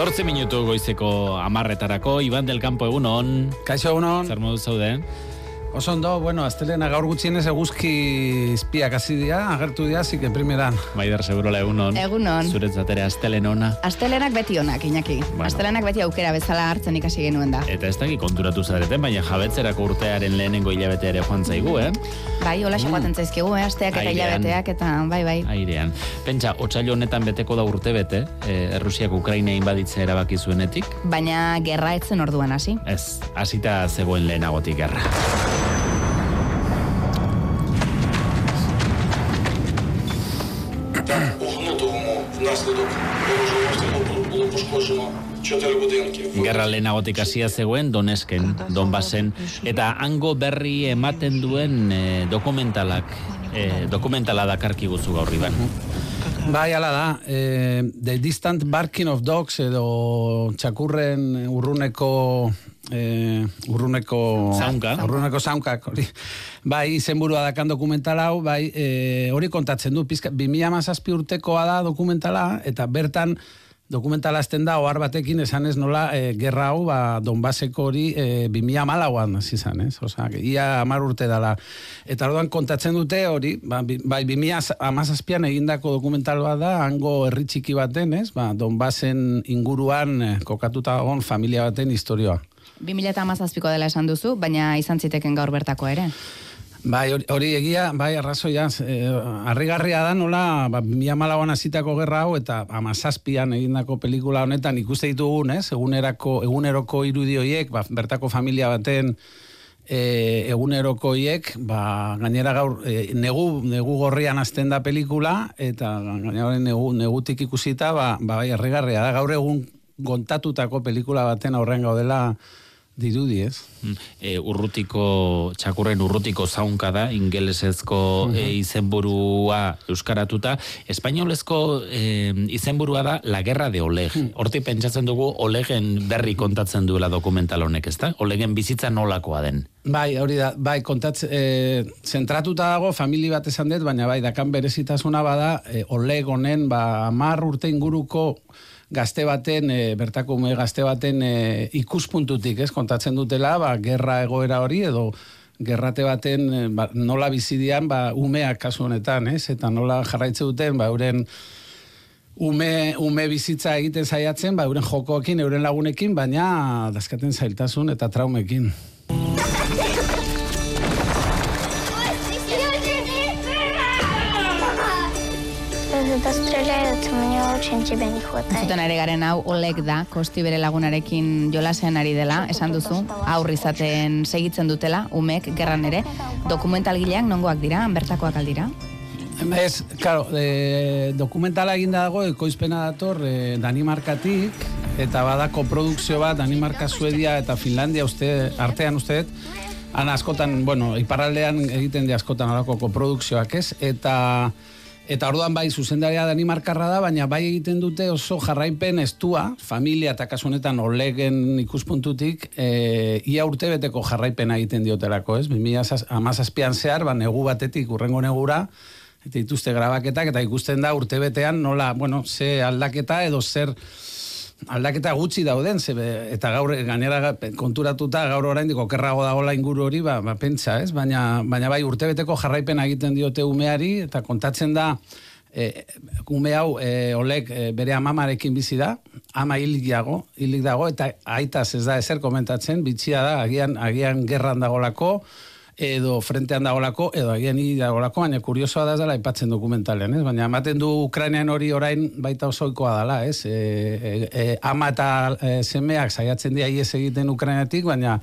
Zortzi minutu goizeko amarretarako, Iban del Campo egun on. Kaixo egun on. Zer modu zaude? Oso ondo, bueno, astelena gaur gutxienez eguzki izpiak hasi dira, agertu dira, zik primeran. Maider, segurola egun on. Egun on. Zuretzat ere astelen ona. Astelenak beti onak, Iñaki. Bueno. Astelenak beti aukera bezala hartzen ikasi genuen da. Eta ez daki konturatu zareten, baina jabetzerako urtearen lehenengo hilabete ere joan zaigu, eh? Bai, hola mm. zaizkigu, eh? asteak eta hilabeteak, eta bai, bai. Airean. Pentsa, otxailo honetan beteko da urte bete, eh, Errusiak Ukraina inbaditzea erabaki zuenetik. Baina gerra etzen orduan hasi. Ez, hasita zegoen lehenagotik gerra. Gerra lehenagotik hasia zegoen Donesken, Donbasen, eta hango berri ematen duen eh, dokumentalak, eh, dokumentala dakarki guzu gaur iban. Bai, ala da, eh, The Distant Barking of Dogs edo txakurren urruneko eh, urruneko Zaunka. urruneko zaunkak hori. Bai, izenburua dakan dokumental hau, bai, eh, hori kontatzen du, pizka, 2017 urtekoa da dokumentala, eta bertan dokumentala azten da, ohar batekin esan ez nola, e, gerra hau, ba, Donbaseko hori e, 2008an hasi izan, ez? Osa, ia amar urte dala. Eta orduan kontatzen dute hori, ba, bai, 2008an egindako dokumental bat da, hango herri txiki baten, ez? Ba, Donbasen inguruan eh, kokatuta egon familia baten historioa. 2017ko dela esan duzu, baina izan ziteken gaur bertako ere. Bai, hori- egia, bai, arrazoia, eh, harrigarria da nola, ba, mila malauan hasitako gerra hau, eta amazazpian egindako pelikula honetan ikuste ditugun, ez, egunerako, eguneroko irudioiek, ba, bertako familia baten, e, eguneroko hiek, ba, gainera gaur, e, negu, negu gorrian hasten da pelikula, eta gainera negu, negutik ikusita, ba, ba, bai, harrigarria da, gaur egun gontatutako pelikula baten aurrean gaudela dirudi, ez? Mm, E, urrutiko, txakurren urrutiko zaunka da, ingelesezko e, izenburua euskaratuta. Espainolezko e, izenburua da La Guerra de Oleg. Horti pentsatzen dugu Olegen berri kontatzen duela dokumental honek, ezta? Olegen bizitza nolakoa den. Bai, hori da, bai, kontatz, e, zentratuta dago, famili bat esan dut, baina bai, dakan berezitasuna bada, e, oleg honen, ba, amar urte inguruko gazte baten, e, bertako ume gazte baten e, ikuspuntutik, ez, kontatzen dutela, ba, gerra egoera hori, edo gerrate baten e, ba, nola bizidian, ba, umeak kasu honetan, ez, eta nola jarraitze duten, ba, euren ume, ume bizitza egiten saiatzen, ba, euren jokoekin, euren lagunekin, baina dazkaten zailtasun eta traumekin. sentxe benik jota. Zuten eh. ari garen hau olek da, kosti bere lagunarekin jolasean ari dela, esan duzu, aurri izaten segitzen dutela, umek, gerran ere, dokumentalgileak nongoak dira, bertakoak aldira? Ez, claro, e, dokumentala eginda dago, ekoizpena dator e, Danimarkatik, eta badako produkzio bat Danimarka, Suedia eta Finlandia uste, artean usteet, han askotan, bueno, iparraldean egiten de askotan alako koprodukzioak ez, eta Eta orduan bai zuzendaria Danimarkarra da, baina bai egiten dute oso jarraipen estua, familia eta kasu honetan olegen ikuspuntutik, e, ia urte beteko jarraipena egiten diotelako, ez? 2017an zehar, ba, negu batetik urrengo negura, eta dituzte grabaketak, eta ikusten da urtebetean nola, bueno, ze aldaketa edo zer aldaketa gutxi dauden, ze, be- eta gaur gainera ga- konturatuta gaur oraindik okerrago dagola inguru hori, ba, ba pentsa, ez? Baina, baina bai urtebeteko jarraipena egiten diote umeari, eta kontatzen da, e, ume hau e, olek e, bere amamarekin bizi da, ama hilik dago, hilik dago, eta aitaz ez da ezer komentatzen, bitxia da, agian, agian gerran dagolako, edo frentean dagolako, edo agian hi dagolako, baina kuriosoa da dela aipatzen dokumentalean, ez? Baina ematen du Ukrainean hori orain baita osoikoa dela, ez? E, e, e, ama eta e, semeak saiatzen dira ies egiten Ukrainatik, baina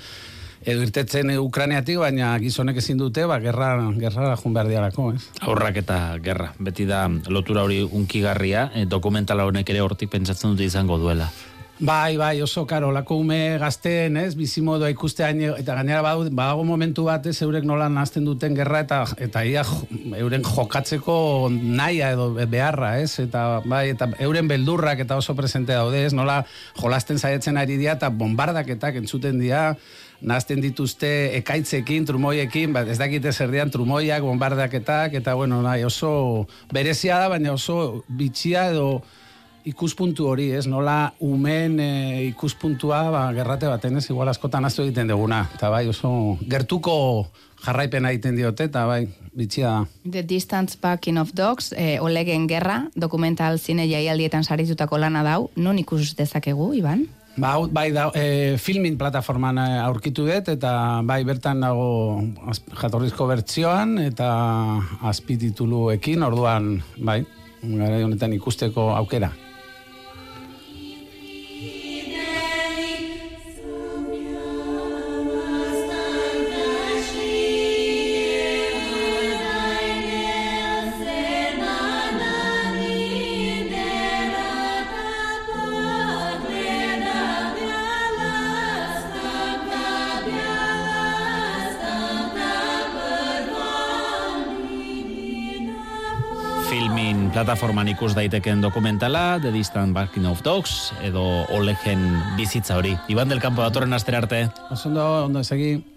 edo irtetzen Ukrainiatik, baina gizonek ezin dute, ba, gerra, gerra jun behar dialako, ez? Aurrak eta gerra. Beti da lotura hori unkigarria, e, dokumentala honek ere hortik pentsatzen dute izango duela. Bai, bai, oso karo, lako ume gazteen, ez, bizimodoa ikustean, eta gainera badago, badago momentu bat, ez, eurek nola nazten duten gerra, eta eta ia euren jokatzeko naia edo beharra, ez, eta bai, eta euren beldurrak eta oso presente daude, ez, nola jolasten saiatzen ari dira, eta bombardaketak entzuten dira, nazten dituzte ekaitzekin, trumoiekin, ba, ez dakite zer dian trumoiak, bombardaketak, eta bueno, nahi, oso berezia da, baina oso bitxia edo ikuspuntu hori, ez? Nola umen e, ikuspuntua, ba, gerrate baten ez, igual askotan aztu egiten duguna. Eta bai, oso gertuko jarraipena egiten diote, eta bai, bitxia da. The Distance Backing of Dogs, e, Olegen Gerra, dokumental zine jaialdietan saritutako lana dau, non ikus dezakegu, Iban? Ba, bai, da, e, filmin plataforman eh, aurkitu dut, eta bai, bertan dago jatorrizko bertsioan, eta azpitituluekin, orduan, bai, gara honetan ikusteko aukera. Filmin plataforman ikus daiteken dokumentala, The Distant Barking of Dogs, edo Olegen bizitza hori. Iban del Campo datorren astera arte. Oso ondo, ondo.